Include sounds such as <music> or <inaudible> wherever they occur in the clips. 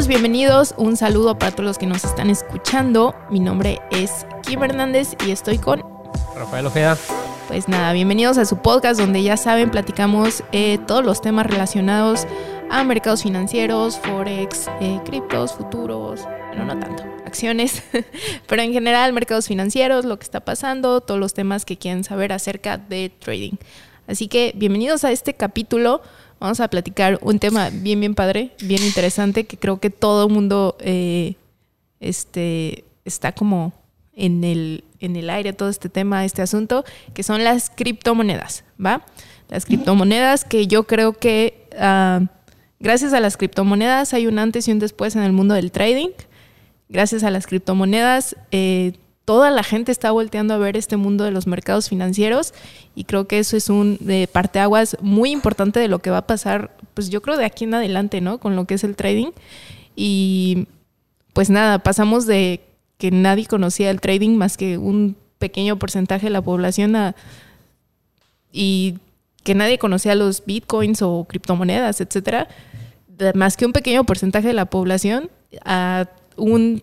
Todos, bienvenidos. Un saludo para todos los que nos están escuchando. Mi nombre es Kim Hernández y estoy con Rafael Ojeda. Pues nada, bienvenidos a su podcast donde ya saben, platicamos eh, todos los temas relacionados a mercados financieros, forex, eh, criptos, futuros, bueno, no tanto, acciones, <laughs> pero en general mercados financieros, lo que está pasando, todos los temas que quieren saber acerca de trading. Así que bienvenidos a este capítulo. Vamos a platicar un tema bien, bien padre, bien interesante, que creo que todo el mundo eh, este, está como en el, en el aire, todo este tema, este asunto, que son las criptomonedas, ¿va? Las criptomonedas que yo creo que uh, gracias a las criptomonedas hay un antes y un después en el mundo del trading. Gracias a las criptomonedas, eh, toda la gente está volteando a ver este mundo de los mercados financieros y creo que eso es un de parteaguas muy importante de lo que va a pasar, pues yo creo de aquí en adelante, ¿no? Con lo que es el trading. Y pues nada, pasamos de que nadie conocía el trading más que un pequeño porcentaje de la población a, y que nadie conocía los bitcoins o criptomonedas, etcétera, más que un pequeño porcentaje de la población a un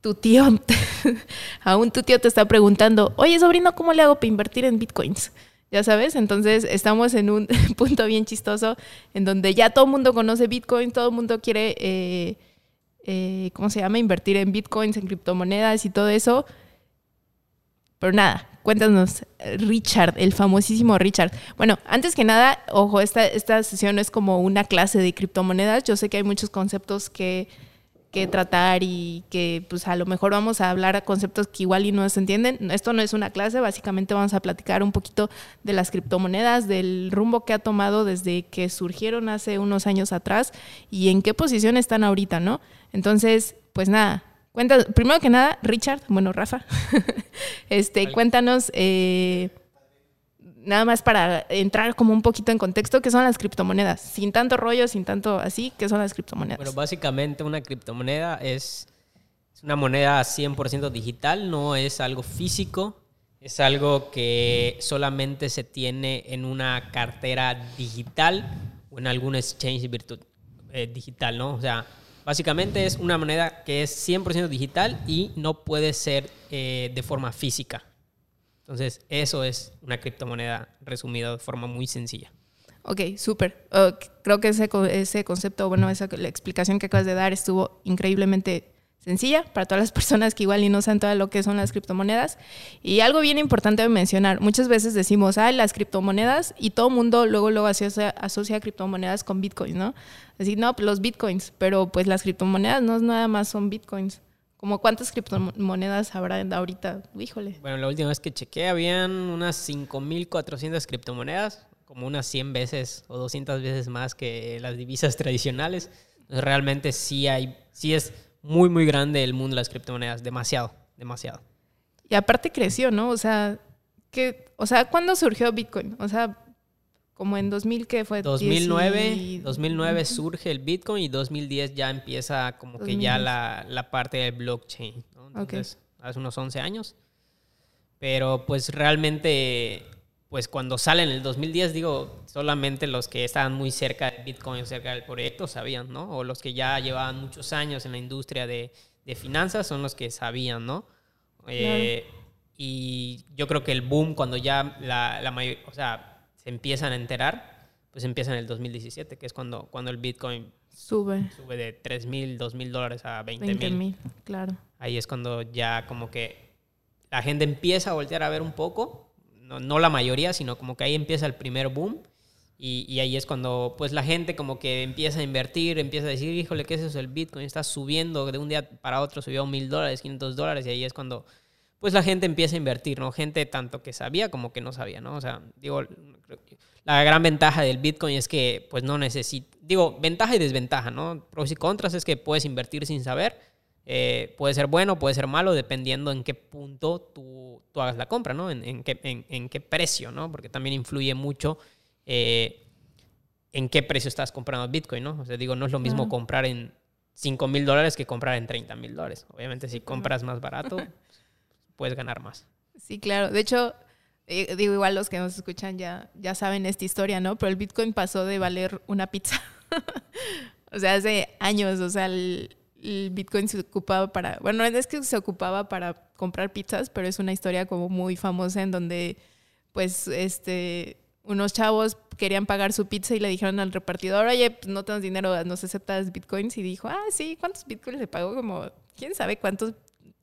tu tío, <laughs> aún tu tío te está preguntando, oye sobrino, ¿cómo le hago para invertir en bitcoins? Ya sabes, entonces estamos en un <laughs> punto bien chistoso en donde ya todo el mundo conoce bitcoin, todo el mundo quiere, eh, eh, ¿cómo se llama? Invertir en bitcoins, en criptomonedas y todo eso. Pero nada, cuéntanos, Richard, el famosísimo Richard. Bueno, antes que nada, ojo, esta, esta sesión es como una clase de criptomonedas. Yo sé que hay muchos conceptos que que tratar y que pues a lo mejor vamos a hablar a conceptos que igual y no se entienden. Esto no es una clase, básicamente vamos a platicar un poquito de las criptomonedas, del rumbo que ha tomado desde que surgieron hace unos años atrás y en qué posición están ahorita, ¿no? Entonces, pues nada, cuenta, primero que nada, Richard, bueno, Rafa, <laughs> este, cuéntanos eh, nada más para entrar como un poquito en contexto, ¿qué son las criptomonedas? Sin tanto rollo, sin tanto así, ¿qué son las criptomonedas? Bueno, básicamente una criptomoneda es, es una moneda 100% digital, no es algo físico, es algo que solamente se tiene en una cartera digital o en algún exchange virtual, eh, digital, ¿no? O sea, básicamente es una moneda que es 100% digital y no puede ser eh, de forma física. Entonces, eso es una criptomoneda resumida de forma muy sencilla. Ok, súper. Uh, creo que ese, ese concepto, bueno, esa la explicación que acabas de dar estuvo increíblemente sencilla para todas las <laughs> personas que igual no saben todo lo que son las criptomonedas. Y algo bien importante de mencionar, muchas veces decimos, ah, las criptomonedas y todo el mundo luego, luego asocia, asocia criptomonedas con bitcoins, ¿no? Así, no, pues los bitcoins, pero pues las criptomonedas no nada más son bitcoins. ¿Como cuántas criptomonedas habrá ahorita? Híjole. Bueno, la última vez que chequé habían unas 5.400 criptomonedas, como unas 100 veces o 200 veces más que las divisas tradicionales. realmente sí hay, sí es muy, muy grande el mundo de las criptomonedas, demasiado, demasiado. Y aparte creció, ¿no? O sea, que, o sea, ¿cuándo surgió Bitcoin? O sea, como en 2000 que fue 2009 2009 surge el Bitcoin y 2010 ya empieza como que ya la, la, parte del blockchain entonces hace unos 11 años. Pero pues realmente pues cuando sale en el 2010 digo solamente los que estaban muy cerca del Bitcoin cerca del proyecto sabían no o los que ya llevaban muchos años en la industria de, de finanzas son los que sabían no eh, y yo creo que el boom cuando ya la, la mayoría o sea empiezan a enterar, pues empieza en el 2017, que es cuando, cuando el Bitcoin sube, sube de 3 mil, 2 mil dólares a 20 mil. claro. Ahí es cuando ya como que la gente empieza a voltear a ver un poco, no, no la mayoría, sino como que ahí empieza el primer boom. Y, y, ahí es cuando pues la gente como que empieza a invertir, empieza a decir, híjole, ¿qué es eso? El Bitcoin está subiendo de un día para otro, subió a mil dólares, 500 dólares, y ahí es cuando pues la gente empieza a invertir, ¿no? Gente tanto que sabía como que no sabía, ¿no? O sea, digo, la gran ventaja del Bitcoin es que pues no necesita, digo, ventaja y desventaja, ¿no? Pros y contras es que puedes invertir sin saber, eh, puede ser bueno, puede ser malo, dependiendo en qué punto tú, tú hagas la compra, ¿no? En, en, qué, en, qué, precio, ¿no? Porque también influye mucho eh, en qué precio estás comprando Bitcoin, ¿no? O sea, digo, no es lo mismo comprar en 5 mil dólares que comprar en 30 mil dólares. Obviamente, si compras más barato, <laughs> puedes ganar más. Sí, claro. De hecho, eh, digo, igual los que nos escuchan ya, ya saben esta historia, ¿no? Pero el Bitcoin pasó de valer una pizza <laughs> O sea, hace años, o sea, el, el Bitcoin se ocupaba para, bueno, es que se ocupaba para comprar pizzas, pero es una historia como muy famosa en donde, pues, este, unos chavos querían pagar su pizza y le dijeron al repartidor, oye, pues no tenemos dinero, ¿nos aceptas bitcoins? Y dijo, ah, sí, ¿cuántos bitcoins le pagó? Como, ¿quién sabe cuántos?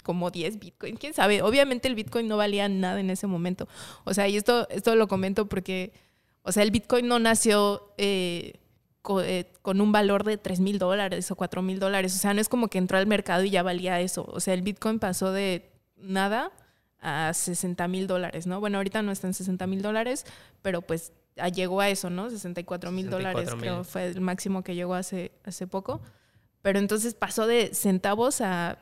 Como 10 bitcoins, ¿quién sabe? Obviamente el bitcoin no valía nada en ese momento. O sea, y esto, esto lo comento porque, o sea, el bitcoin no nació... Eh, eh, con un valor de 3 mil dólares o 4 mil dólares. O sea, no es como que entró al mercado y ya valía eso. O sea, el Bitcoin pasó de nada a 60 mil dólares, ¿no? Bueno, ahorita no está en 60 mil dólares, pero pues llegó a eso, ¿no? 64 mil dólares, creo fue el máximo que llegó hace, hace poco. Pero entonces pasó de centavos a...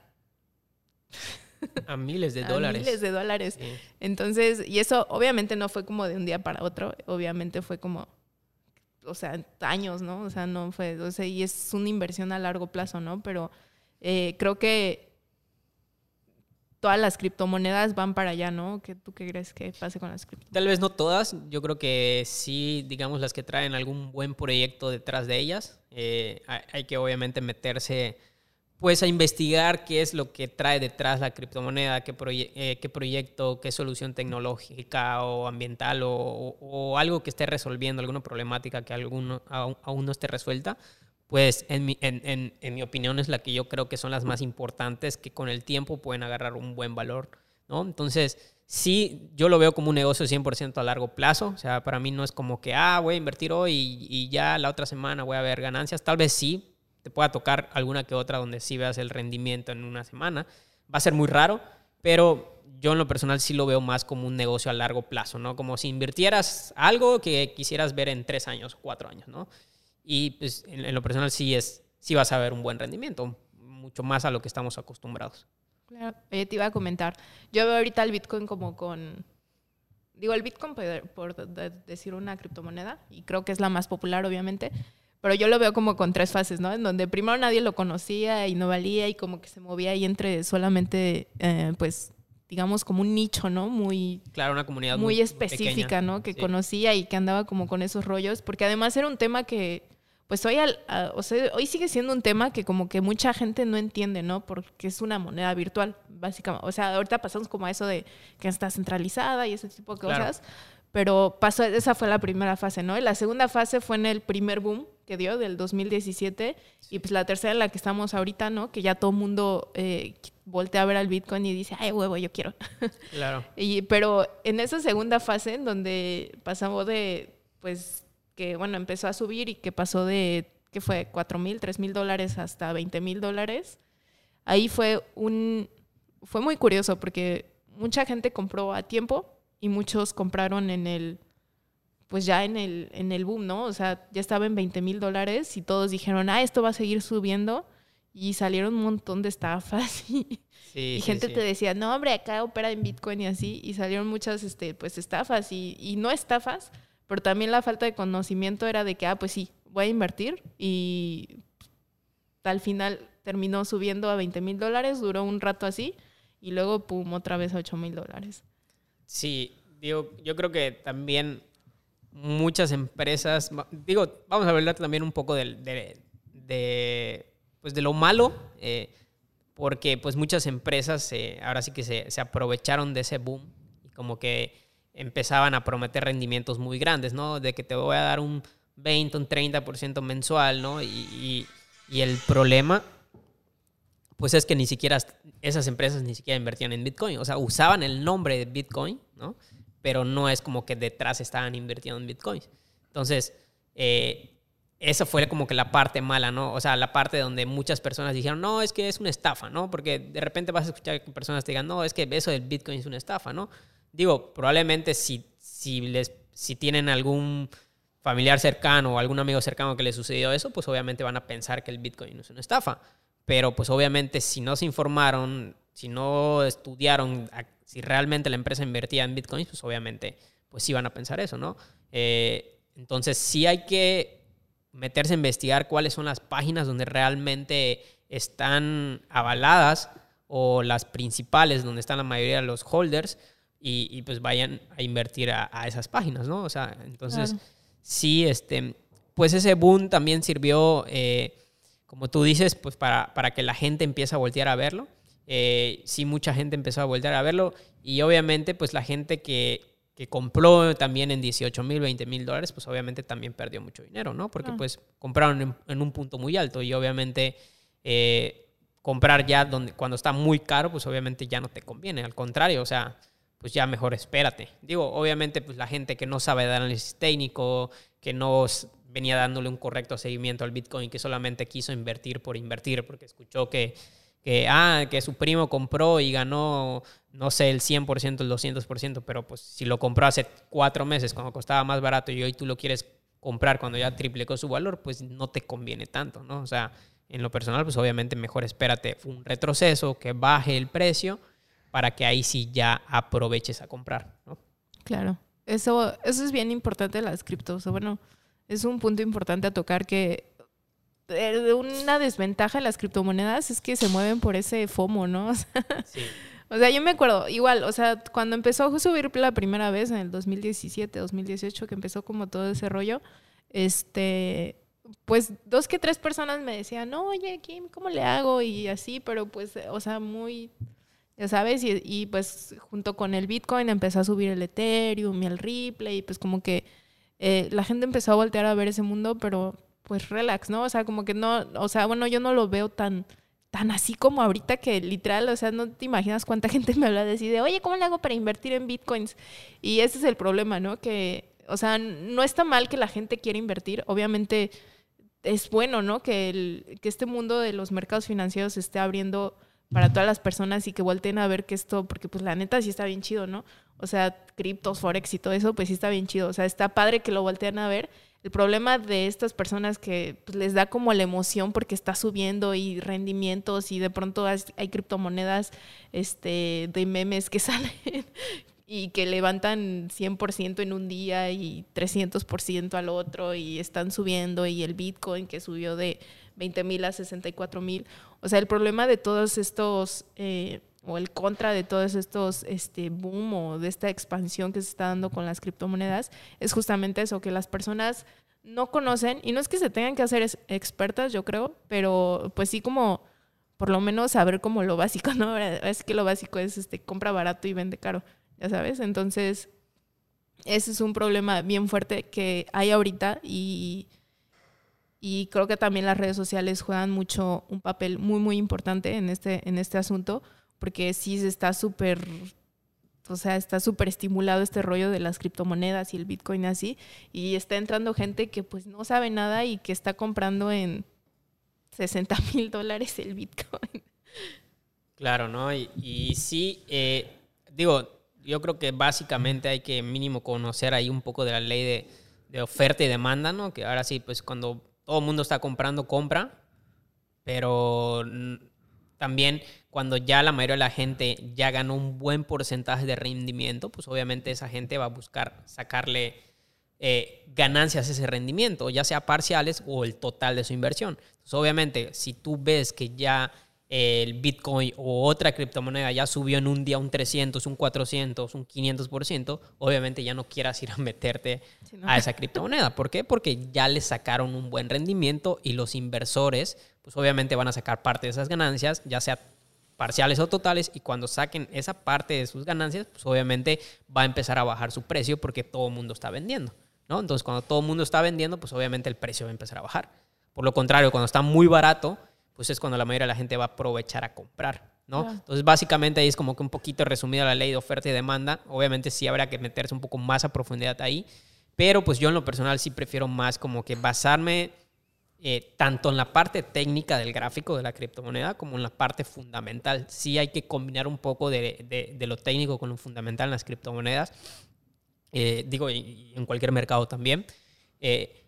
<laughs> a miles de dólares. miles de dólares. Entonces, y eso obviamente no fue como de un día para otro, obviamente fue como o sea, años, ¿no? O sea, no fue, o sea, y es una inversión a largo plazo, ¿no? Pero eh, creo que todas las criptomonedas van para allá, ¿no? ¿Qué, ¿Tú qué crees que pase con las criptomonedas? Tal vez no todas, yo creo que sí, digamos, las que traen algún buen proyecto detrás de ellas. Eh, hay que obviamente meterse pues a investigar qué es lo que trae detrás la criptomoneda, qué, eh, qué proyecto, qué solución tecnológica o ambiental o, algo que esté resolviendo, alguna problemática que alguno, aún, no esté resuelta, pues en mi, en, en, mi, opinión es la que yo creo que son las más importantes, que con el tiempo pueden agarrar un buen valor, ¿no? Entonces, sí, yo lo veo como un negocio 100% a largo plazo, o sea, para mí no es como que, ah, voy a invertir hoy y, y ya la otra semana voy a ver ganancias, tal vez sí, te pueda tocar alguna que otra donde sí veas el rendimiento en una semana. Va a ser muy raro, pero yo en lo personal sí lo veo más como un negocio a largo plazo, ¿no? Como si invirtieras algo que quisieras ver en tres años, cuatro años, ¿no? Y pues en, lo personal sí es, sí vas a ver un buen rendimiento, mucho más a lo que estamos acostumbrados. Claro, te iba a comentar. Yo veo ahorita el Bitcoin como con, digo, el Bitcoin por decir una criptomoneda, y creo que es la más popular, obviamente, pero yo lo veo como con tres fases, ¿no? En donde primero nadie lo conocía y no valía y como que se movía ahí entre solamente, eh, pues, digamos, como un nicho, ¿no? Muy... Claro, una comunidad muy, específica, ¿no? Que conocía y que andaba como con esos rollos, porque además era un tema que, pues hoy, al, o sea, hoy sigue siendo un tema que como que mucha gente no entiende, ¿no? Porque es una moneda virtual, básicamente. O sea, ahorita pasamos como a eso de que está centralizada y ese tipo de cosas. Pero pasó, esa fue la primera fase, ¿no? Y la segunda fase fue en el primer boom, que dio del 2017 y pues la tercera en la que estamos ahorita, ¿no? Que ya todo el mundo eh, voltea a ver al Bitcoin y dice, ay, huevo, yo quiero. <laughs> Claro. y, pero en esa segunda fase en donde pasamos de, pues, que bueno, empezó a subir y que pasó de, que fue? 4 mil, 3 mil dólares hasta 20 mil dólares. Ahí fue un, fue muy curioso porque mucha gente compró a tiempo y muchos compraron en el pues ya en el, en el boom, ¿no? O sea, ya estaba en 20 mil dólares y todos dijeron, ah, esto va a seguir subiendo. Y salieron un montón de estafas <laughs> y, gente te decía, no, hombre, acá opera en Bitcoin y así. Y salieron muchas, este, pues, estafas y, y no estafas, pero también la falta de conocimiento era de que, ah, pues sí, voy a invertir y al final terminó subiendo a 20 mil dólares, duró un rato así y luego, pum, otra vez a 8 mil dólares. Sí, digo, yo creo que también muchas empresas, digo, vamos a hablar también un poco de, pues de lo malo, eh, porque pues muchas empresas ahora sí que se, aprovecharon de ese boom y como que empezaban a prometer rendimientos muy grandes, ¿no? De que te voy a dar un 20, un 30% mensual, ¿no? Y, y, el problema, pues es que ni siquiera esas empresas ni siquiera invertían en Bitcoin, o sea, usaban el nombre de Bitcoin, ¿no? Pero no es como que detrás estaban invirtiendo en bitcoins. Entonces, eh, esa fue como que la parte mala, ¿no? O sea, la parte donde muchas personas dijeron, no, es que es una estafa, ¿no? Porque de repente vas a escuchar que personas te digan, no, es que eso del bitcoin es una estafa, ¿no? Digo, probablemente si, si, les, si tienen algún familiar cercano o algún amigo cercano que le sucedió eso, pues obviamente van a pensar que el bitcoin es una estafa. Pero pues obviamente si no se informaron, si no estudiaron si realmente la empresa invertía en bitcoins, pues obviamente pues sí van a pensar eso, ¿no? Eh, entonces sí hay que meterse a investigar cuáles son las páginas donde realmente están avaladas o las principales donde están la mayoría de los holders y, pues vayan a invertir a, esas páginas, ¿no? O sea, entonces sí, este, pues ese boom también sirvió... Eh, como tú dices, pues para, para que la gente empiece a voltear a verlo. Eh, sí, mucha gente empezó a voltear a verlo y obviamente pues la gente que, que compró también en 18 mil, 20 mil dólares, pues obviamente también perdió mucho dinero, ¿no? Porque pues compraron en, un punto muy alto y obviamente eh, comprar ya donde, cuando está muy caro, pues obviamente ya no te conviene. Al contrario, o sea, pues ya mejor espérate. Digo, obviamente pues la gente que no sabe de análisis técnico, que no venía dándole un correcto seguimiento al Bitcoin, que solamente quiso invertir por invertir, porque escuchó que que, ah, que su primo compró y ganó, no sé, el 100%, el 200%, pero pues si lo compró hace cuatro meses cuando costaba más barato y hoy tú lo quieres comprar cuando ya triplicó su valor, pues no te conviene tanto, ¿no? O sea, en lo personal, pues obviamente mejor espérate un retroceso, que baje el precio, para que ahí sí ya aproveches a comprar, ¿no? Claro, eso, eso es bien importante las criptos. Bueno, es un punto importante a tocar que una desventaja de las criptomonedas es que se mueven por ese FOMO, ¿no? <laughs> O sea, yo me acuerdo, igual, o sea, cuando empezó a subir la primera vez en el 2017, 2018, que empezó como todo ese rollo, este, pues dos que tres personas me decían, no, oye, Kim, ¿cómo le hago? Y así, pero pues, o sea, muy, ya sabes, y, y pues junto con el Bitcoin empezó a subir el Ethereum y el Ripple, y pues como que eh, la gente empezó a voltear a ver ese mundo, pero pues relax, ¿no? O sea, como que no, o sea, bueno, yo no lo veo tan, tan así como ahorita que literal, o sea, no te imaginas cuánta <laughs> gente me habla de decir, de, oye, ¿cómo le hago para invertir en bitcoins? Y ese es el problema, ¿no? Que, o sea, no está mal que la gente quiera invertir, obviamente es bueno, ¿no? Que, el, que este mundo de los mercados financieros esté abriendo para todas las personas y que volteen a ver que esto, porque pues la neta sí está bien chido, ¿no? O sea, criptos, forex y todo eso, pues sí está bien chido. O sea, está padre que lo volteen a ver el problema de estas personas que pues, les da como la emoción porque está subiendo y rendimientos y de pronto hay criptomonedas este, de memes que <laughs> salen y que levantan 100% en un día y 300% al otro y están subiendo y el Bitcoin que subió de 20 mil a 64 mil. O sea, el problema de todos estos... Eh, o el contra de todos estos este boom o de esta expansión que se está dando con las criptomonedas es justamente eso, que las personas no conocen, y no es que se tengan que hacer expertas, yo creo, pero pues sí como por lo menos saber como lo básico, ¿no? <laughs> Es que lo básico es este compra barato y vende caro, ya sabes. Entonces, ese es un problema bien fuerte que hay ahorita y, y creo que también las redes sociales juegan mucho un papel muy muy importante en este en este asunto porque sí está súper, o sea, está súper estimulado este rollo de las criptomonedas y el Bitcoin así, y está entrando gente que pues no sabe nada y que está comprando en 60 <laughs> mil dólares el Bitcoin. Claro, ¿no? Y, sí, eh, digo, yo creo que básicamente hay que mínimo conocer ahí un poco de la ley de oferta y demanda, ¿no? Que ahora sí, pues cuando todo el mundo está comprando, compra, pero también cuando ya la mayoría de la gente ya ganó un buen porcentaje de rendimiento, pues obviamente esa gente va a buscar sacarle eh, ganancias a ese rendimiento, ya sea parciales o el total de su inversión. Entonces, obviamente, si tú ves que ya el Bitcoin o otra criptomoneda ya subió en un día un 300, un 400, un 500%, obviamente ya no quieras ir a meterte a esa criptomoneda. ¿Por qué? Porque ya le sacaron un buen rendimiento y los inversores, pues obviamente van a sacar parte de esas ganancias, ya sea parciales o totales, y cuando saquen esa parte de sus ganancias, pues obviamente va a empezar a bajar su precio porque todo el mundo está vendiendo. ¿no? Entonces, cuando todo el mundo está vendiendo, pues obviamente el precio va a empezar a bajar. Por lo contrario, cuando está muy barato, pues es cuando la mayoría de la gente va a aprovechar a comprar, ¿no? Entonces, básicamente ahí es como que un poquito resumida la ley de oferta y demanda. Obviamente sí habrá que meterse un poco más a profundidad ahí, pero pues yo en lo personal sí prefiero más como que basarme eh, tanto en la parte técnica del gráfico de la criptomoneda como en la parte fundamental. Sí hay que combinar un poco de, lo técnico con lo fundamental en las criptomonedas. Eh, digo, en cualquier mercado también. Eh,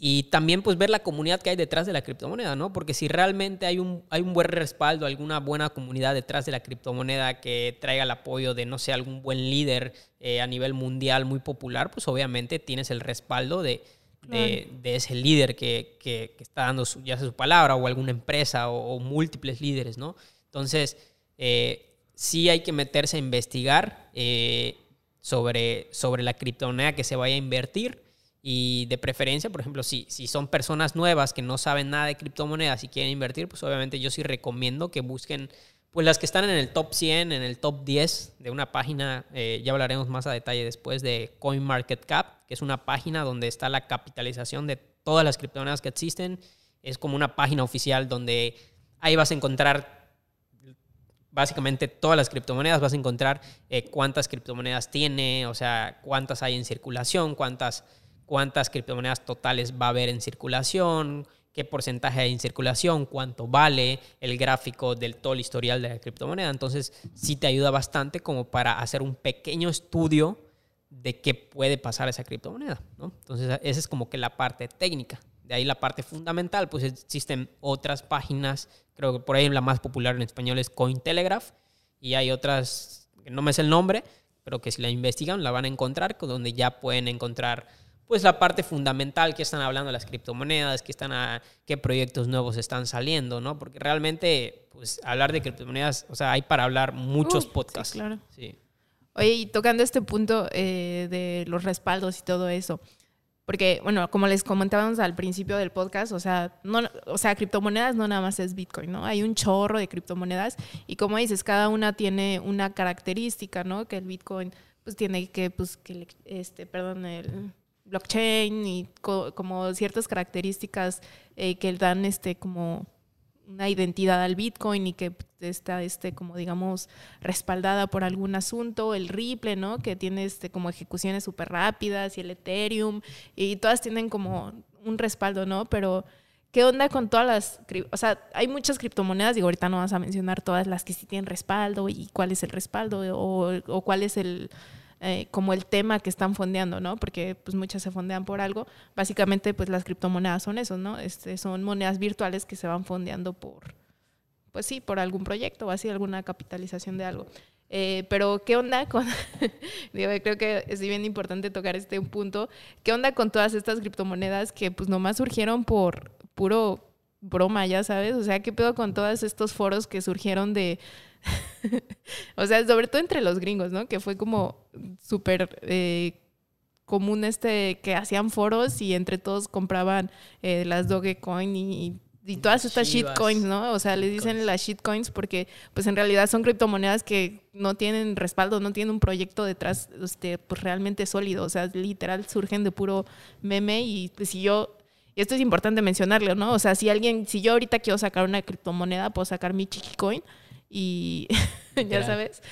y también pues ver la comunidad que hay detrás de la criptomoneda, ¿no? Porque si realmente hay un, hay un buen respaldo, alguna buena comunidad detrás de la criptomoneda que traiga el apoyo de, no sé, algún buen líder eh, a nivel mundial muy popular, pues obviamente tienes el respaldo de, de, ese líder que, que, está dando su, ya sea su palabra o alguna empresa o, múltiples líderes, ¿no? Entonces, eh, sí hay que meterse a investigar eh, sobre, sobre la criptomoneda que se vaya a invertir Y de preferencia, por ejemplo, si, si son personas nuevas que no saben nada de criptomonedas y quieren invertir, pues obviamente yo sí recomiendo que busquen pues las que están en el top 100, en el top 10 de una página, eh, ya hablaremos más a detalle después de CoinMarketCap, que es una página donde está la capitalización de todas las criptomonedas que existen. Es como una página oficial donde ahí vas a encontrar básicamente todas las criptomonedas, vas a encontrar eh, cuántas criptomonedas tiene, o sea, cuántas hay en circulación, cuántas, cuántas criptomonedas totales va a haber en circulación, qué porcentaje hay en circulación, cuánto vale, el gráfico del todo el historial de la criptomoneda. Entonces, sí te ayuda bastante como para hacer un pequeño estudio de qué puede pasar esa criptomoneda. ¿no? Entonces, esa es como que la parte técnica. De ahí la parte fundamental, pues existen otras páginas, creo que por ahí la más popular en español es Cointelegraph, y hay otras, que no me sé el nombre, pero que si la investigan la van a encontrar, donde ya pueden encontrar pues la parte fundamental que están hablando las criptomonedas, que están a, qué proyectos nuevos están saliendo, ¿no? Porque realmente, pues hablar de criptomonedas, o sea, hay para hablar muchos podcasts. Sí, claro. Sí. Oye, y tocando este punto eh, de los respaldos y todo eso, porque, bueno, como les comentábamos al principio del podcast, o sea, no, o sea, criptomonedas no nada más es Bitcoin, ¿no? Hay un chorro de criptomonedas y como dices, cada una tiene una característica, ¿no? Que el Bitcoin, pues tiene que, pues, que, este, perdón, el blockchain y como ciertas características eh, que dan, este, como una identidad al Bitcoin y que está este como digamos respaldada por algún asunto, el Ripple, ¿no? Que tiene este como ejecuciones súper rápidas y el Ethereum y todas tienen como un respaldo, ¿no? Pero ¿qué onda con todas las, o sea, hay muchas criptomonedas, digo, ahorita no vas a mencionar todas las que sí tienen respaldo y cuál es el respaldo o cuál es el eh, como el tema que están fondeando, ¿no? Porque pues muchas se fondean por algo. Básicamente pues las criptomonedas son eso, ¿no? Este, son monedas virtuales que se van fondeando por, pues sí, por algún proyecto o así, alguna capitalización de algo. Eh, pero, ¿qué onda con.? <laughs> digo, creo que es bien importante tocar este punto. ¿Qué onda con todas estas criptomonedas que, pues, nomás surgieron por puro broma, ya sabes? O sea, ¿qué pedo con todos estos foros que surgieron de, <laughs> o sea, sobre todo entre los gringos, ¿no? Que fue como súper eh, común este que hacían foros y entre todos compraban eh, las Dogecoin y, y todas estas shitcoins, ¿no? O sea, les dicen las shitcoins porque pues en realidad son criptomonedas que no tienen respaldo, no tienen un proyecto detrás este, pues realmente sólido, o sea, literal surgen de puro meme y pues si yo y esto es importante mencionarlo, ¿no? O sea, si alguien, si yo ahorita quiero sacar una criptomoneda, puedo sacar mi Chiquicoin y <laughs> ya sabes.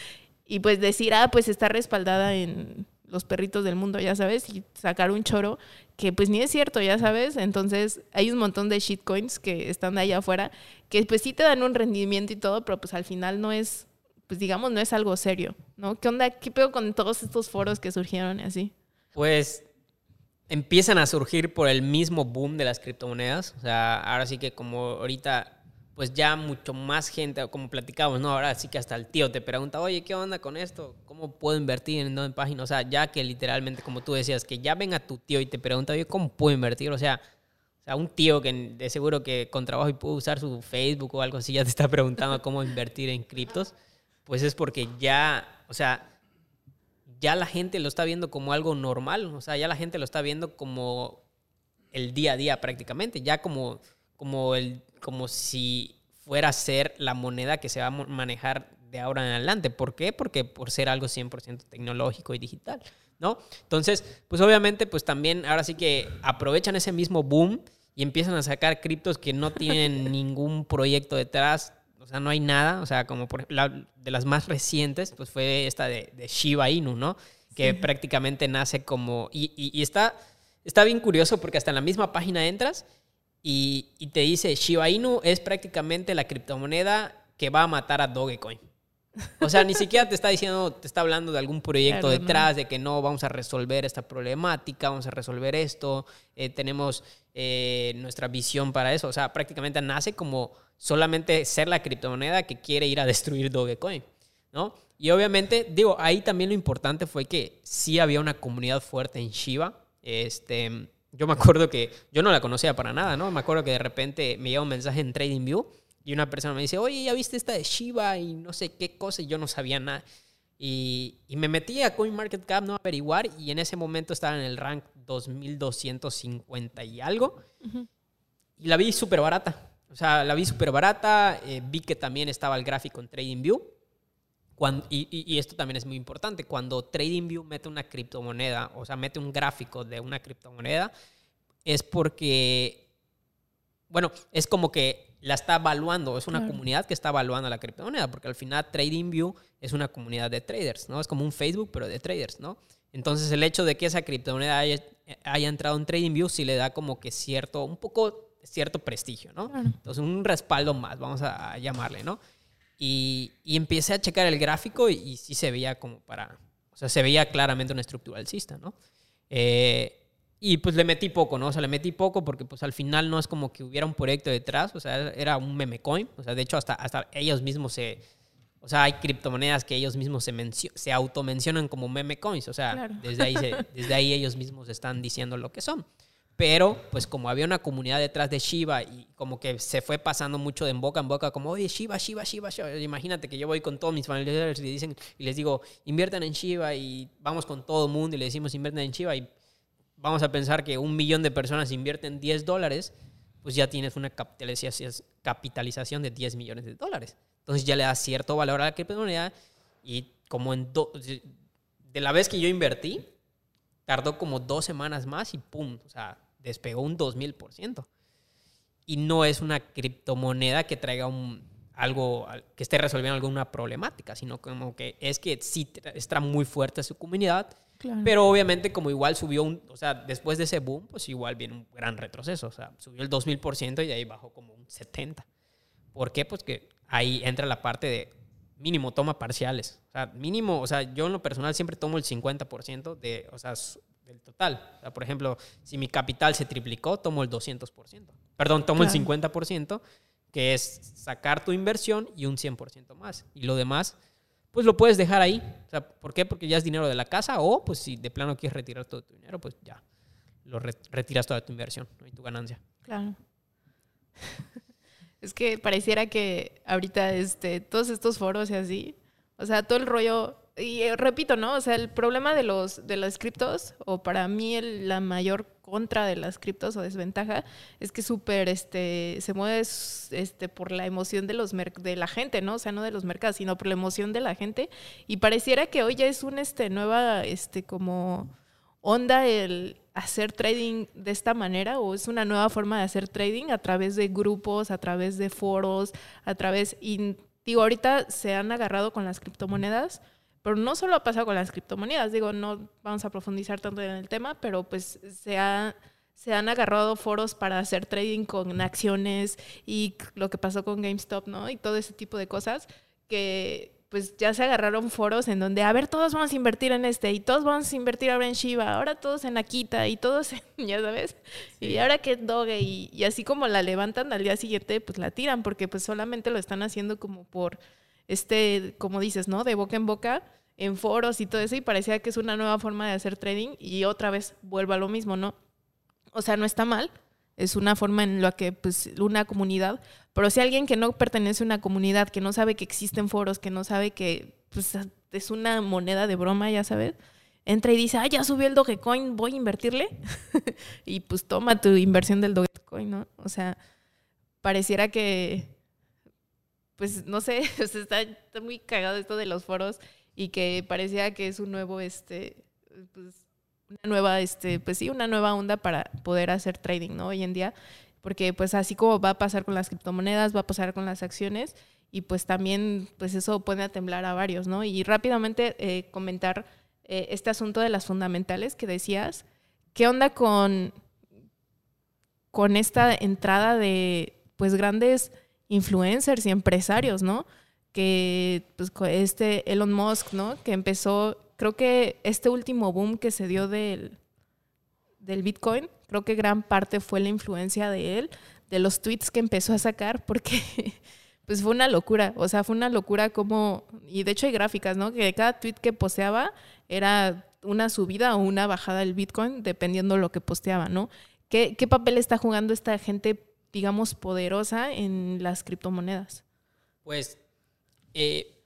Y pues decir, ah, pues está respaldada en los perritos del mundo, ya sabes, y sacar un choro que pues ni es cierto, ya sabes. Entonces hay un montón de shitcoins que están allá afuera que pues sí te dan un rendimiento y todo, pero pues al final no es, pues digamos, no es algo serio, ¿no? ¿Qué onda? ¿Qué pedo con todos estos foros que surgieron y así? Pues empiezan a surgir por el mismo boom de las criptomonedas. O sea, ahora sí que como ahorita pues ya mucho más gente, como platicamos, ¿no? Ahora sí que hasta el tío te pregunta, oye, ¿qué onda con esto? ¿Cómo puedo invertir en en página? O sea, ya que literalmente, como tú decías, que ya venga tu tío y te pregunta, oye, ¿cómo puedo invertir? O sea, o sea, un tío que de seguro que con trabajo y puede usar su Facebook o algo así, ya te está preguntando cómo invertir en criptos, pues es porque ya, o sea, ya la gente lo está viendo como algo normal, o sea, ya la gente lo está viendo como el día a día prácticamente, ya como, como el como si fuera a ser la moneda que se va a manejar de ahora en adelante. ¿Por qué? Porque por ser algo 100% tecnológico y digital, ¿no? Entonces, pues obviamente, pues también ahora sí que aprovechan ese mismo boom y empiezan a sacar criptos que no tienen <laughs> ningún proyecto detrás, o sea, no hay nada, o sea, como por la, de las más recientes, pues fue esta de, Shiba Inu, ¿no? Que prácticamente nace como, y, y, está, está bien curioso porque hasta en la misma página entras y, te dice, Shiba Inu es prácticamente la criptomoneda que va a matar a Dogecoin. O sea, ni <laughs> siquiera te está diciendo, te está hablando de algún proyecto detrás, de que no, vamos a resolver esta problemática, vamos a resolver esto, eh, tenemos eh, nuestra visión para eso. O sea, prácticamente nace como solamente ser la criptomoneda que quiere ir a destruir Dogecoin, ¿no? Y obviamente, digo, ahí también lo importante fue que sí había una comunidad fuerte en Shiba. Este, yo me acuerdo que yo no la conocía para nada, ¿no? Me acuerdo que de repente me llega un mensaje en TradingView y una persona me dice, oye, ¿ya viste esta de Shiba y no sé qué cosa? Y yo no sabía nada. Y, y me metí a CoinMarketCap, ¿no? A averiguar y en ese momento estaba en el rank 2.250 y algo. Y la vi súper barata. O sea, la vi súper barata. Eh, vi que también estaba el gráfico en TradingView. Cuando, y, y, esto también es muy importante. Cuando TradingView mete una criptomoneda, o sea, mete un gráfico de una criptomoneda, es porque, bueno, es como que la está evaluando, es una comunidad que está evaluando la criptomoneda, porque al final TradingView es una comunidad de traders, ¿no? Es como un Facebook, pero de traders, ¿no? Entonces el hecho de que esa criptomoneda haya, haya entrado en TradingView sí le da como que cierto, un poco cierto prestigio, ¿no? Entonces un respaldo más, vamos a, llamarle, ¿no? Y, y, empecé a checar el gráfico y, sí se veía como para, o sea, se veía claramente una estructura alcista, ¿no? Eh, y pues le metí poco, ¿no? O sea, le metí poco porque pues al final no es como que hubiera un proyecto detrás, o sea, era un meme coin, o sea, de hecho hasta, hasta ellos mismos se, o sea, hay criptomonedas que ellos mismos se, se automencionan como meme coins, o sea, desde, ahí desde ahí ellos mismos están diciendo lo que son. Pero, pues como había una comunidad detrás de Shiba y como que se fue pasando mucho de boca en boca, como, oye, Shiba, Shiba, Shiba, Shiba. Imagínate que yo voy con todos mis familiares y, dicen, y les digo, inviertan en Shiba y vamos con todo el mundo y le decimos, inviertan en Shiba y vamos a pensar que un millón de personas invierten 10 dólares, pues ya tienes una capitalización de 10 millones de dólares. Entonces ya le das cierto valor a la criptomoneda y como en de la vez que yo invertí, tardó como dos semanas más y pum, o sea, despegó un 2000%. Y no es una criptomoneda que traiga un, algo que esté resolviendo alguna problemática, sino como que es que sí está muy fuerte su comunidad pero obviamente como igual subió un, o sea, después de ese boom, pues igual viene un gran retroceso, o sea, subió el 2000% y de ahí bajó como un 70%. ¿Por qué? Pues que ahí entra la parte de mínimo toma parciales. O sea, mínimo, o sea, yo en lo personal siempre tomo el 50% de, o sea, del total. O sea, por ejemplo, si mi capital se triplicó, tomo el 200%. Perdón, tomo el 50%, que es sacar tu inversión y un 100% más. Y lo demás pues lo puedes dejar ahí. O sea, ¿Por qué? Porque ya es dinero de la casa o pues si de plano quieres retirar todo tu dinero, pues ya lo retiras toda tu inversión y tu ganancia. Claro. <laughs> es que pareciera que ahorita este, todos estos foros y así, o sea, todo el rollo, y eh, repito, ¿no? O sea, el problema de los, de las criptos, o para mí la mayor contra de las criptos o desventaja es que súper este, se mueve este, por la emoción de, los de la gente, ¿no? O sea, no de los mercados, sino por la emoción de la gente. Y pareciera que hoy ya es una este, nueva, este, como onda el hacer trading de esta manera o es una nueva forma de hacer trading a través de grupos, a través de foros, a través, y digo, ahorita se han agarrado con las criptomonedas pero no solo ha pasado con las criptomonedas, digo, no vamos a profundizar tanto en el tema, pero pues se, ha, se han agarrado foros para hacer trading con acciones y lo que pasó con GameStop, ¿no? Y todo ese tipo de cosas que pues ya se agarraron foros en donde, a ver, todos vamos a invertir en este, y todos vamos a invertir ahora en Shiba, ahora todos en Akita, y todos en, <laughs> ya sabes, y ahora que Doge, y, y, así como la levantan al día siguiente, pues la tiran, porque pues solamente lo están haciendo como por, este, como dices, ¿no? De boca en boca, en foros y todo eso, y parecía que es una nueva forma de hacer trading, y otra vez vuelvo a lo mismo, ¿no? O sea, no está mal, es una forma en la que, pues, una comunidad, pero si alguien que no pertenece a una comunidad, que no sabe que existen foros, que no sabe que, pues, es una moneda de broma, ya sabes, entra y dice, ah, ya subió el Dogecoin, voy a invertirle, <laughs> y pues toma tu inversión del Dogecoin, ¿no? O sea, pareciera que pues no sé, <laughs> está, muy cagado esto de los foros y que parecía que es un nuevo, este, pues, una nueva, este, pues sí, una nueva onda para poder hacer trading, ¿no? Hoy en día, porque pues así como va a pasar con las criptomonedas, va a pasar con las acciones y pues también, pues eso pone a temblar a varios, ¿no? Y rápidamente eh, comentar eh, este asunto de las fundamentales que decías, ¿qué onda con, con esta entrada de, pues, grandes influencers y empresarios, ¿no? Que pues este Elon Musk, ¿no? Que empezó, creo que este último boom que se dio del, del Bitcoin, creo que gran parte fue la influencia de él, de los tweets que empezó a sacar, porque <laughs> pues fue una locura, o sea, fue una locura como, y de hecho hay gráficas, ¿no? Que cada tweet que posteaba era una subida o una bajada del Bitcoin, dependiendo lo que posteaba, ¿no? ¿Qué, qué papel está jugando esta gente digamos, poderosa en las criptomonedas? Pues eh,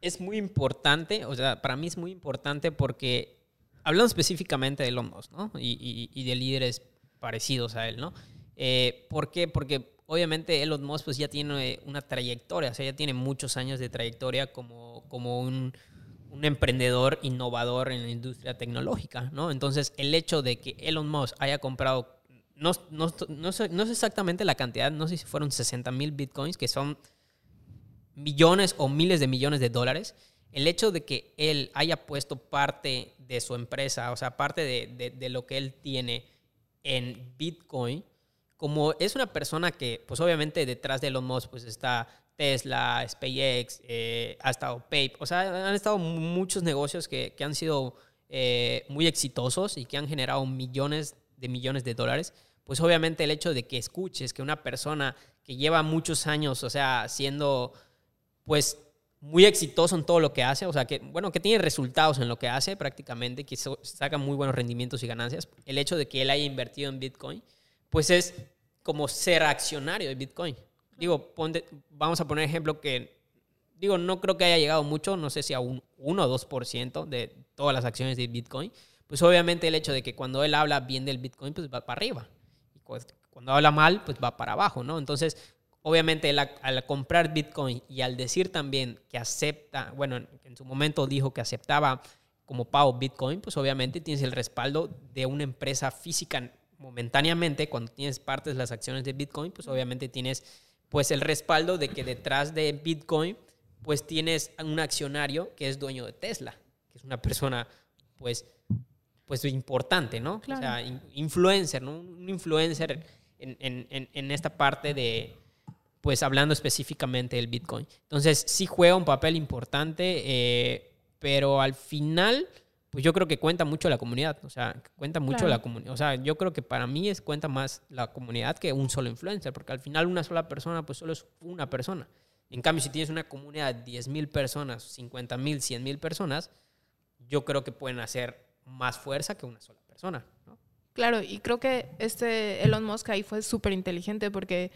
es muy importante, o sea, para mí es muy importante porque hablando específicamente de Elon Musk, ¿no? Y, y, de líderes parecidos a él, ¿no? Eh, ¿Por qué? Porque obviamente Elon Musk pues ya tiene una trayectoria, o sea, ya tiene muchos años de trayectoria como, como un, un emprendedor innovador en la industria tecnológica, ¿no? Entonces, el hecho de que Elon Musk haya comprado, no, no, no, sé, no sé exactamente la cantidad, no sé si fueron 60 mil bitcoins, que son millones o miles de millones de dólares, el hecho de que él haya puesto parte de su empresa, o sea, parte de, de, lo que él tiene en Bitcoin, como es una persona que, pues obviamente detrás de Elon Musk, pues está Tesla, SpaceX, eh, ha estado PayPal, o sea, han estado muchos negocios que, que han sido eh, muy exitosos y que han generado millones de millones de dólares, pues obviamente el hecho de que escuches que una persona que lleva muchos años, o sea, siendo pues muy exitoso en todo lo que hace, o sea, que, bueno, que tiene resultados en lo que hace prácticamente, que saca muy buenos rendimientos y ganancias, el hecho de que él haya invertido en Bitcoin, pues es como ser accionario de Bitcoin. Digo, vamos a poner ejemplo que, digo, no creo que haya llegado mucho, no sé si a un 1 o 2% de todas las acciones de Bitcoin, pues obviamente el hecho de que cuando él habla bien del Bitcoin, pues va para arriba. Y cuando habla mal, pues va para abajo, ¿no? Entonces, obviamente al, comprar Bitcoin y al decir también que acepta, bueno, en, su momento dijo que aceptaba como pago Bitcoin, pues obviamente tienes el respaldo de una empresa física momentáneamente, cuando tienes partes de las acciones de Bitcoin, pues obviamente tienes pues el respaldo de que detrás de Bitcoin pues tienes un accionario que es dueño de Tesla, que es una persona pues pues importante, ¿no? O sea, influencer, ¿no? Un influencer en esta parte de, pues hablando específicamente del Bitcoin. Entonces, sí juega un papel importante, eh, pero al final, pues yo creo que cuenta mucho la comunidad, o sea, cuenta mucho la comunidad, o sea, yo creo que para mí es cuenta más la comunidad que un solo influencer, porque al final una sola persona, pues solo es una persona. En cambio, si tienes una comunidad de 10 mil personas, 50 mil, 100 mil personas, yo creo que pueden hacer más fuerza que una sola persona. Claro, y creo que este Elon Musk ahí fue súper inteligente porque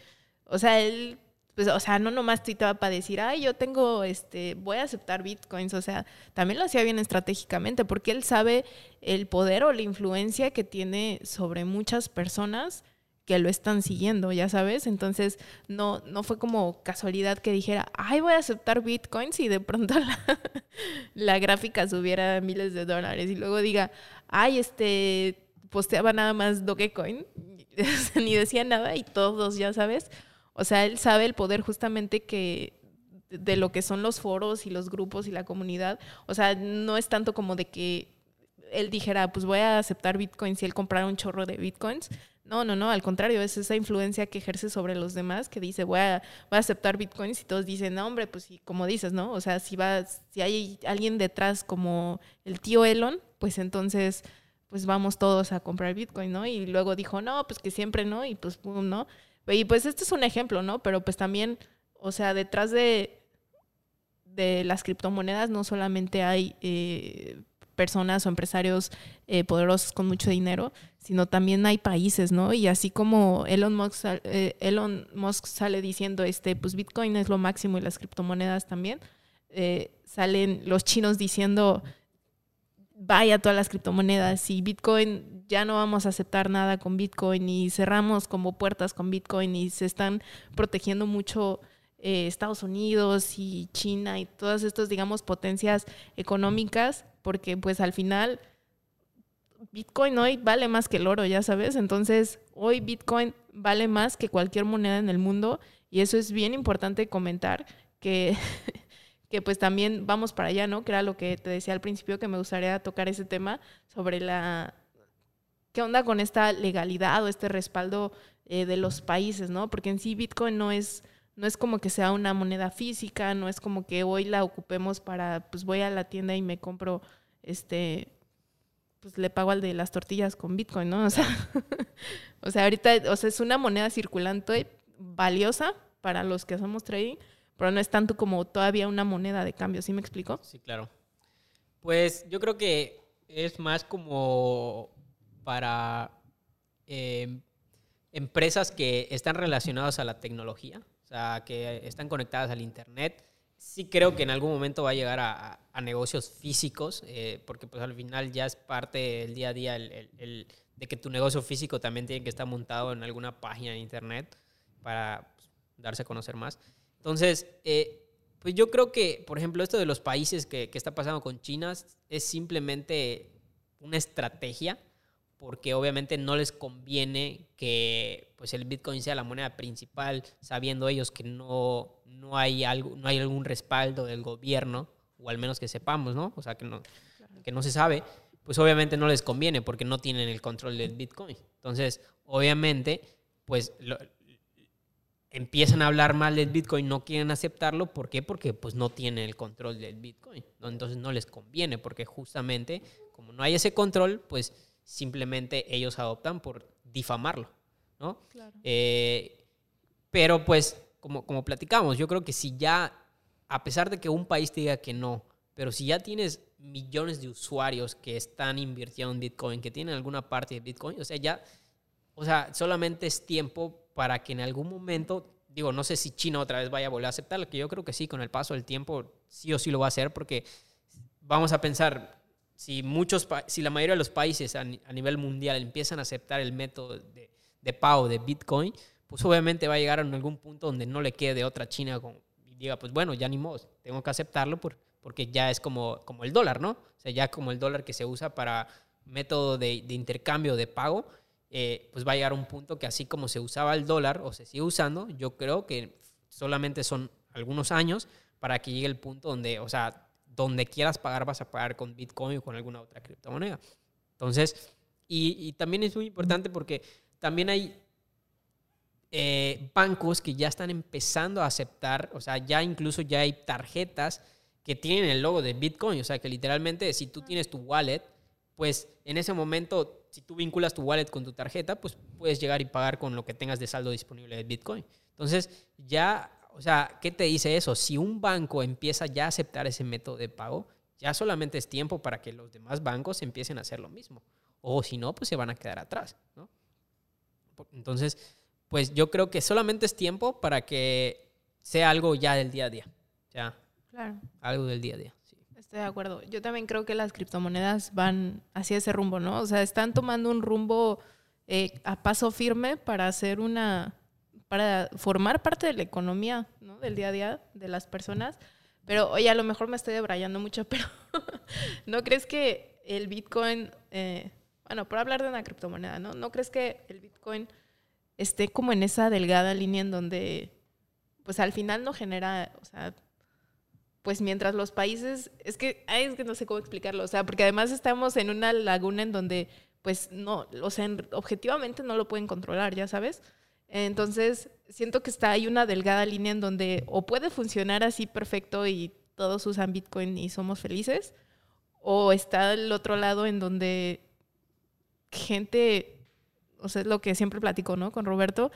o sea, él, pues, o sea, no nomás tuitaba para decir, ay, yo tengo, este, voy a aceptar bitcoins. O sea, también lo hacía bien estratégicamente, porque él sabe el poder o la influencia que tiene sobre muchas personas que lo están siguiendo, ya sabes. Entonces, no, no fue como casualidad que dijera, ay, voy a aceptar bitcoins y de pronto <laughs> la, la gráfica subiera miles de dólares y luego diga, ay, este, posteaba nada más Dogecoin, <laughs> ni decía nada y todos, ya sabes. O sea, él sabe el poder justamente que de lo que son los foros y los grupos y la comunidad. O sea, no es tanto como de que él dijera, pues voy a aceptar bitcoins y él comprara un chorro de bitcoins. No, no, no, al contrario, es esa influencia que ejerce sobre los demás, que dice, voy a, aceptar bitcoins y todos dicen, no, hombre, pues sí, como dices, ¿no? O sea, si, va, si hay alguien detrás como el tío Elon, pues entonces, pues vamos todos a comprar bitcoin, ¿no? Y luego dijo, no, pues que siempre no, y pues, pum, ¿no? Y pues este es un ejemplo, ¿no? Pero pues también, o sea, detrás de, de las criptomonedas no solamente hay eh, personas o empresarios eh, poderosos con mucho dinero, sino también hay países, ¿no? Y así como Elon Musk, eh, Elon Musk sale diciendo, este, pues Bitcoin es lo máximo y las criptomonedas también, salen los chinos diciendo, vaya todas las criptomonedas y Bitcoin ya no vamos a aceptar nada con Bitcoin y cerramos como puertas con Bitcoin y se están protegiendo mucho eh, Estados Unidos y China y todas estas, digamos, potencias económicas porque pues al final Bitcoin hoy vale más que el oro, ya sabes, entonces hoy Bitcoin vale más que cualquier moneda en el mundo y eso es bien importante comentar que <laughs> que pues también vamos para allá, ¿no? Que era lo que te decía al principio, que me gustaría tocar ese tema sobre la... ¿Qué onda con esta legalidad o este respaldo eh, de los países, ¿no? Porque en sí Bitcoin no es, no es como que sea una moneda física, no es como que hoy la ocupemos para, pues voy a la tienda y me compro, este, pues le pago al de las tortillas con Bitcoin, ¿no? O sea, <laughs> o sea ahorita, o sea, es una moneda circulante valiosa para los que hacemos trading, pero no es tanto como todavía una moneda de cambio, ¿sí me explico? Sí, claro. Pues yo creo que es más como para em, empresas que están relacionadas a la tecnología, o sea, que están conectadas al Internet, sí creo que en algún momento va a llegar a, negocios físicos, eh, porque pues al final ya es parte del día a día el, de que tu negocio físico también tiene que estar montado en alguna página de internet para pues, darse a conocer más. Entonces, eh, pues yo creo que, por ejemplo, esto de los países que, que está pasando con China es simplemente una estrategia porque obviamente no les conviene que pues el Bitcoin sea la moneda principal, sabiendo ellos que no, no, hay, algo, no hay algún respaldo del gobierno, o al menos que sepamos, ¿no? O sea, que no, que no se sabe, pues obviamente no les conviene porque no tienen el control del Bitcoin. Entonces, obviamente, pues empiezan a hablar mal del Bitcoin, no quieren aceptarlo, ¿por qué? Porque pues no tienen el control del Bitcoin, entonces no les conviene, porque justamente como no hay ese control, pues simplemente ellos adoptan por difamarlo, ¿no? Eh, pero pues, como, como platicamos, yo creo que si ya, a pesar de que un país te diga que no, pero si ya tienes millones de usuarios que están invirtiendo en Bitcoin, que tienen alguna parte de Bitcoin, o sea, ya, o sea, solamente es tiempo para que en algún momento, digo, no sé si China otra vez vaya a volver a aceptarlo, que yo creo que sí, con el paso del tiempo sí o sí lo va a hacer, porque vamos a pensar, si, muchos, si la mayoría de los países a, nivel mundial empiezan a aceptar el método de, de, pago de Bitcoin, pues obviamente va a llegar a algún punto donde no le quede de otra China con, y diga, pues bueno, ya ni modo, tengo que aceptarlo por, porque ya es como, como el dólar, ¿no? O sea, ya como el dólar que se usa para método de, de intercambio de pago, eh, pues va a llegar a un punto que así como se usaba el dólar o se sigue usando, yo creo que solamente son algunos años para que llegue el punto donde, o sea, donde quieras pagar vas a pagar con Bitcoin o con alguna otra criptomoneda. Entonces, y, también es muy importante porque también hay eh, bancos que ya están empezando a aceptar, o sea, ya incluso ya hay tarjetas que tienen el logo de Bitcoin, o sea, que literalmente si tú tienes tu wallet, pues en ese momento, si tú vinculas tu wallet con tu tarjeta, pues puedes llegar y pagar con lo que tengas de saldo disponible de Bitcoin. Entonces, ya o sea, ¿qué te dice eso? Si un banco empieza ya a aceptar ese método de pago, ya solamente es tiempo para que los demás bancos empiecen a hacer lo mismo. O si no, pues se van a quedar atrás, ¿no? Entonces, pues yo creo que solamente es tiempo para que sea algo ya del día a día. Ya. Claro. Algo del día a día. Estoy de acuerdo. Yo también creo que las criptomonedas van hacia ese rumbo, ¿no? O sea, están tomando un rumbo eh, a paso firme para hacer una para formar parte de la economía, ¿no? Del día a día de las personas. Pero, oye, a lo mejor me estoy debrayando mucho, <laughs> pero ¿no crees que el Bitcoin, eh, bueno, por hablar de una criptomoneda, ¿no? ¿No crees que el Bitcoin esté como en esa delgada línea en donde, pues al final no genera, o sea, pues mientras los países, es que, ay, es que no sé cómo explicarlo, o sea, porque además estamos en una laguna en donde, pues no, o sea, objetivamente no lo pueden controlar, ya sabes. Entonces, siento que está ahí una delgada línea en donde o puede funcionar así perfecto y todos usan Bitcoin y somos felices, o está el otro lado en donde gente, o sea, es lo que siempre platico, ¿no? Con Roberto,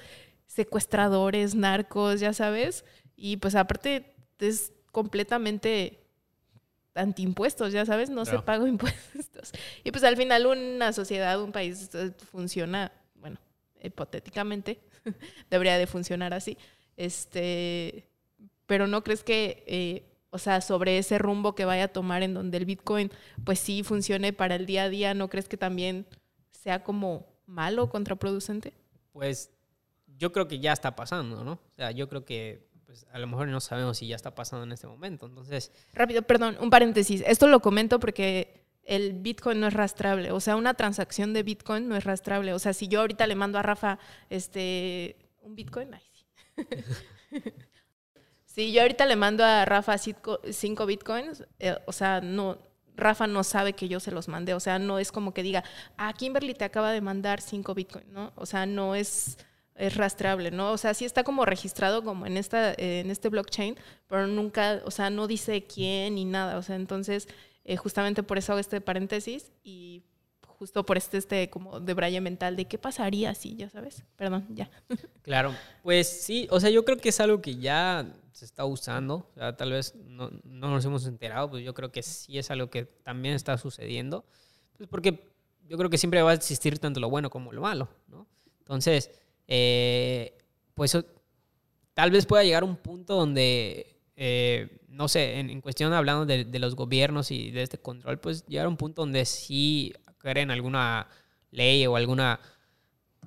secuestradores, narcos, ya sabes, y pues aparte es completamente antiimpuestos, ya sabes, no, se pagan <laughs> impuestos. Y pues al final una sociedad, un país eh, funciona, bueno, hipotéticamente, <laughs> debería de funcionar así. Este, pero no crees que, eh, o sea, sobre ese rumbo que vaya a tomar en donde el Bitcoin, pues sí funcione para el día a día, ¿no crees que también sea como malo, contraproducente? Pues yo creo que ya está pasando, ¿no? O sea, yo creo que pues, a lo mejor no sabemos si ya está pasando en este momento. Entonces. Rápido, perdón, un paréntesis. Esto lo comento porque el Bitcoin no es rastrable. O sea, una transacción de Bitcoin no es rastrable. O sea, si yo ahorita le mando a Rafa este, un Bitcoin, ay, sí. <laughs> si yo ahorita le mando a Rafa cinco, Bitcoins, eh, o sea, no, Rafa no sabe que yo se los mandé. O sea, no es como que diga, ah, Kimberly te acaba de mandar cinco Bitcoins, ¿no? O sea, no es es rastreable, ¿no? O sea, sí está como registrado como en esta en este blockchain, pero nunca, o sea, no dice quién ni nada, o sea, entonces eh, justamente por eso hago este paréntesis y justo por este, este como de braille mental de qué pasaría si, ya sabes. Perdón, ya. <laughs> Claro, pues sí, o sea, yo creo que es algo que ya se está usando, o sea, tal vez no, no nos hemos enterado, pues yo creo que sí es algo que también está sucediendo, pues porque yo creo que siempre va a existir tanto lo bueno como lo malo, ¿no? Entonces, eh, pues tal vez pueda llegar un punto donde eh, no sé, en, cuestión hablando de, de, los gobiernos y de este control, pues llegar a un punto donde sí creen alguna ley o alguna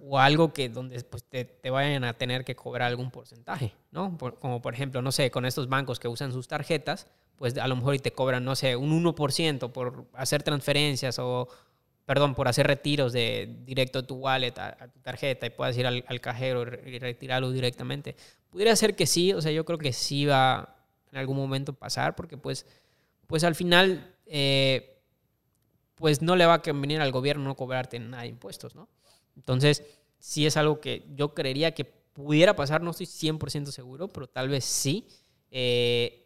o algo que donde pues, te, te, vayan a tener que cobrar algún porcentaje, ¿no? como por ejemplo, no sé, con estos bancos que usan sus tarjetas, pues a lo mejor y te cobran, no sé, un 1% por hacer transferencias o, perdón, por hacer retiros de directo a tu wallet, a, tu tarjeta y puedas ir al, cajero y retirarlo directamente. Pudiera ser que sí, o sea, yo creo que sí va en algún momento pasar porque pues, pues al final, eh, pues no le va a convenir al gobierno no cobrarte nada de impuestos, ¿no? Entonces, sí es algo que yo creería que pudiera pasar, no estoy 100% seguro, pero tal vez sí. Eh,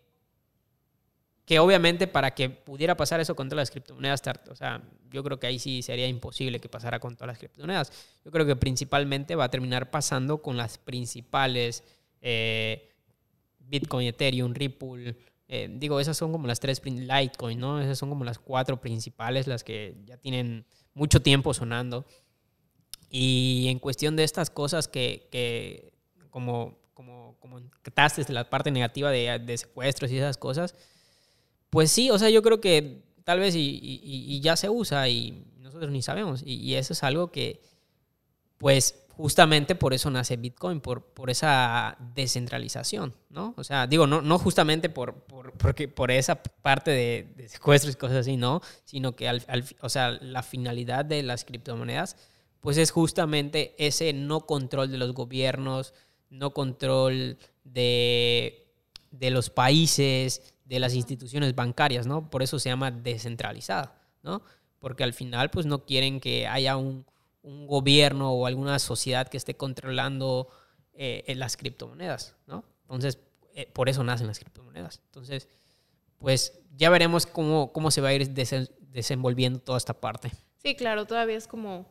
que obviamente para que pudiera pasar eso con todas las criptomonedas, o sea, yo creo que ahí sí sería imposible que pasara con todas las criptomonedas. Yo creo que principalmente va a terminar pasando con las principales eh, Bitcoin, Ethereum, Ripple. Eh, digo, esas son como las tres, Litecoin, ¿no? Esas son como las cuatro principales, las que ya tienen mucho tiempo sonando. Y en cuestión de estas cosas que, que como, como, como de la parte negativa de, de secuestros y esas cosas, pues sí, o sea, yo creo que tal vez y, ya se usa y nosotros ni sabemos. Y, eso es algo que, pues justamente por eso nace Bitcoin, por, por esa descentralización, ¿no? O sea, digo, no, no justamente por, por, porque, por esa parte de, secuestros y cosas así, no, sino que al, o sea, la finalidad de las criptomonedas, pues es justamente ese no control de los gobiernos, no control de, de los países, de las instituciones bancarias, ¿no? Por eso se llama descentralizada, ¿no? Porque al final, pues no quieren que haya un, gobierno o alguna sociedad que esté controlando eh, las criptomonedas, ¿no? Entonces, eh, por eso nacen las criptomonedas. Entonces, pues ya veremos cómo, cómo se va a ir desenvolviendo toda esta parte. Sí, claro, todavía es como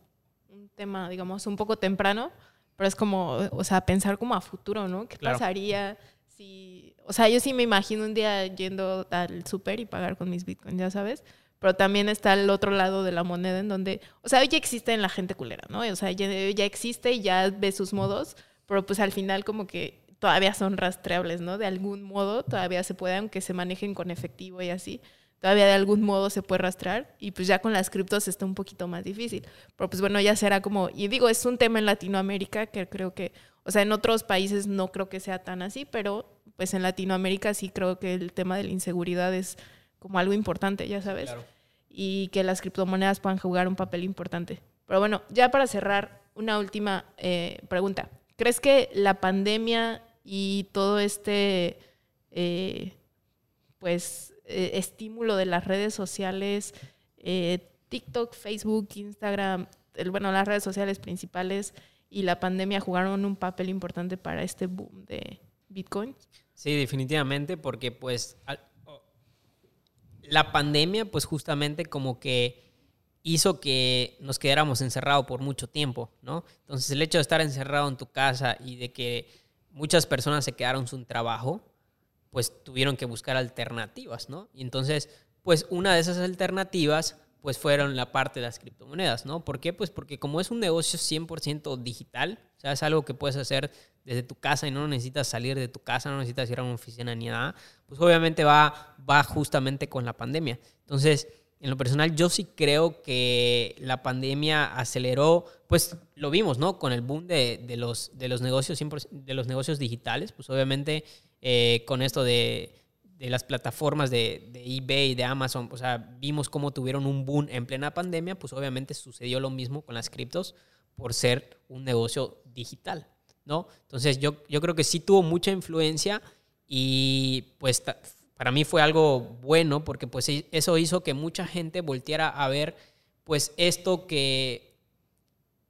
un tema, digamos, un poco temprano, pero es como, o sea, pensar como a futuro, ¿no? ¿Qué pasaría si o sea, yo sí me imagino un día yendo al súper y pagar con mis bitcoins, ya sabes. Pero también está el otro lado de la moneda en donde, o sea, ya existe en la gente culera, ¿no? O sea, ya, ya existe y ya ve sus modos, pero pues al final como que todavía son rastreables, ¿no? De algún modo todavía se puede, aunque se manejen con efectivo y así, todavía de algún modo se puede rastrear y pues ya con las criptos está un poquito más difícil. Pero pues bueno, ya será como, y digo, es un tema en Latinoamérica que creo que, o sea, en otros países no creo que sea tan así, pero pues en Latinoamérica sí creo que el tema de la inseguridad es como algo importante, ya sabes. Y que las criptomonedas puedan jugar un papel importante. Pero bueno, ya para cerrar, una última eh, pregunta. ¿Crees que la pandemia y todo este, eh, pues, eh, estímulo de las redes sociales, TikTok, Facebook, Instagram, bueno, las redes sociales principales y la pandemia jugaron un papel importante para este boom de Bitcoin? Sí, definitivamente, porque pues la pandemia pues justamente como que hizo que nos quedáramos encerrados por mucho tiempo, ¿no? Entonces el hecho de estar encerrado en tu casa y de que muchas personas se quedaron sin trabajo, pues tuvieron que buscar alternativas, ¿no? Y entonces, pues una de esas alternativas pues fueron la parte de las criptomonedas, ¿no? ¿Por qué? Pues porque como es un negocio 100% digital, o sea, es algo que puedes hacer desde tu casa y no necesitas salir de tu casa, no necesitas ir a una oficina ni nada, pues obviamente va, va justamente con la pandemia. Entonces, en lo personal, yo sí creo que la pandemia aceleró, pues lo vimos, ¿no? Con el boom de, de los, de, los, negocios, de los negocios digitales, pues obviamente eh, con esto de, de las plataformas de, de, eBay, de Amazon, o sea, vimos cómo tuvieron un boom en plena pandemia, pues obviamente sucedió lo mismo con las criptos por ser un negocio digital. ¿no? Entonces yo, yo creo que sí tuvo mucha influencia y pues para mí fue algo bueno porque pues e, eso hizo que mucha gente volteara a ver pues esto que,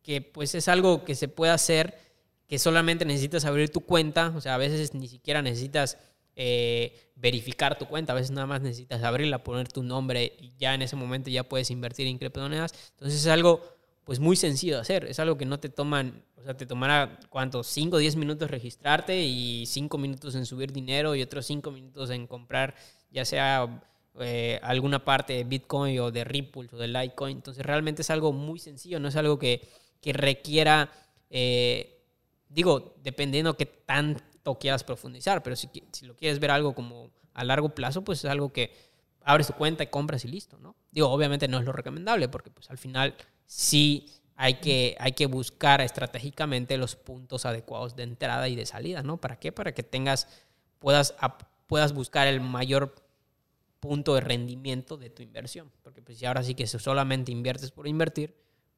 que pues es algo que se puede hacer, que solamente necesitas abrir tu cuenta, o sea, a veces ni siquiera necesitas eh, verificar tu cuenta, a veces nada más necesitas abrirla, poner tu nombre y ya en ese momento ya puedes invertir en criptomonedas. Entonces es algo pues muy sencillo de hacer, es algo que no te toman o sea, te tomará, ¿cuánto? 5 o 10 minutos registrarte y 5 minutos en subir dinero y otros 5 minutos en comprar, ya sea eh, alguna parte de Bitcoin o de Ripple o de Litecoin. Entonces, realmente es algo muy sencillo, no es algo que, que requiera, eh, digo, dependiendo qué tan, tanto quieras profundizar, pero si, si lo quieres ver algo como a largo plazo, pues es algo que abres tu cuenta y compras y listo, ¿no? Digo, obviamente no es lo recomendable porque pues al final sí hay que, hay que buscar estratégicamente los puntos adecuados de entrada y de salida, ¿no? ¿Para qué? Para que tengas, puedas, puedas buscar el mayor punto de rendimiento de tu inversión. Porque pues si ahora sí que solamente inviertes por invertir,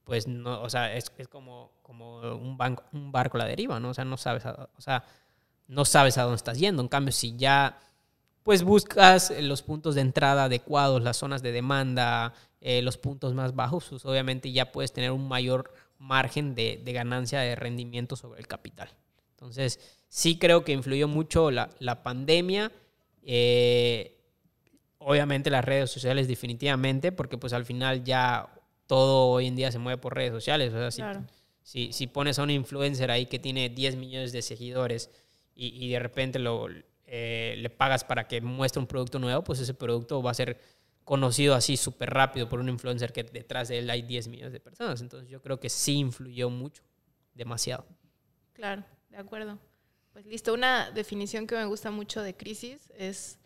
pues no, o sea, es, es como, como un, banco, un barco a la deriva, ¿no? O sea, no sabes a, o sea, no sabes a dónde estás yendo. En cambio, si ya pues buscas los puntos de entrada adecuados, las zonas de demanda, eh, los puntos más bajos, pues obviamente ya puedes tener un mayor margen de, ganancia de rendimiento sobre el capital. Entonces, sí creo que influyó mucho la, pandemia. Eh, obviamente las redes sociales definitivamente, porque pues al final ya todo hoy en día se mueve por redes sociales. O sea, si, si, pones a un influencer ahí que tiene 10 millones de seguidores y, y de repente lo, eh, le pagas para que muestre un producto nuevo, pues ese producto va a ser conocido así súper rápido por un influencer que detrás de él hay 10 millones de personas. Entonces yo creo que sí influyó mucho, demasiado. Claro, de acuerdo. Pues listo, una definición que me gusta mucho de crisis es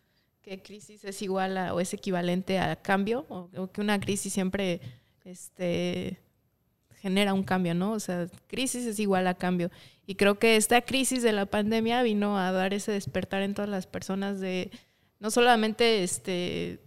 que crisis es igual o es equivalente a cambio, o, que una crisis siempre este, genera un cambio, ¿no? O sea, crisis es igual a cambio. Y creo que esta crisis de la pandemia vino a dar ese despertar en todas las personas de no solamente este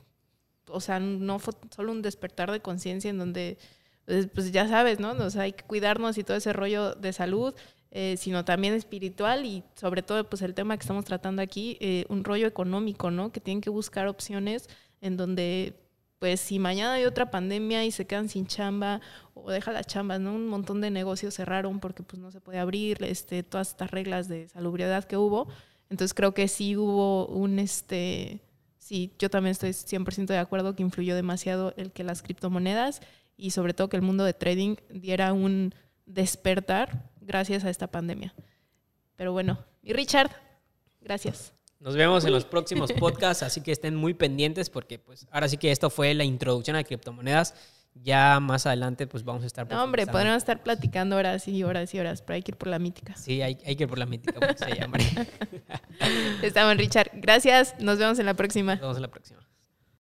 o sea, no fue solo un despertar de conciencia en donde, pues, pues ya sabes, ¿no? O sea, hay que cuidarnos y todo ese rollo de salud, eh, sino también espiritual y sobre todo, pues el tema que estamos tratando aquí, eh, un rollo económico, ¿no? Que tienen que buscar opciones en donde, pues si mañana hay otra pandemia y se quedan sin chamba o deja las chambas, ¿no? Un montón de negocios cerraron porque pues no se puede abrir, este, todas estas reglas de salubridad que hubo. Entonces creo que sí hubo un, este, sí, yo también estoy 100% de acuerdo que influyó demasiado el que las criptomonedas y sobre todo que el mundo de trading diera un despertar gracias a esta pandemia. Pero bueno, y Richard, gracias. Nos vemos en los próximos <laughs> podcasts, así que estén muy pendientes porque pues ahora sí que esto fue la introducción a criptomonedas ya más adelante pues vamos a estar... No, hombre, podríamos estar platicando horas y horas y horas, pero hay que ir por la mítica. Sí, hay, hay que ir por la mítica, se llama. <laughs> Estamos, Richard. Gracias, nos vemos en la próxima. Nos vemos en la próxima.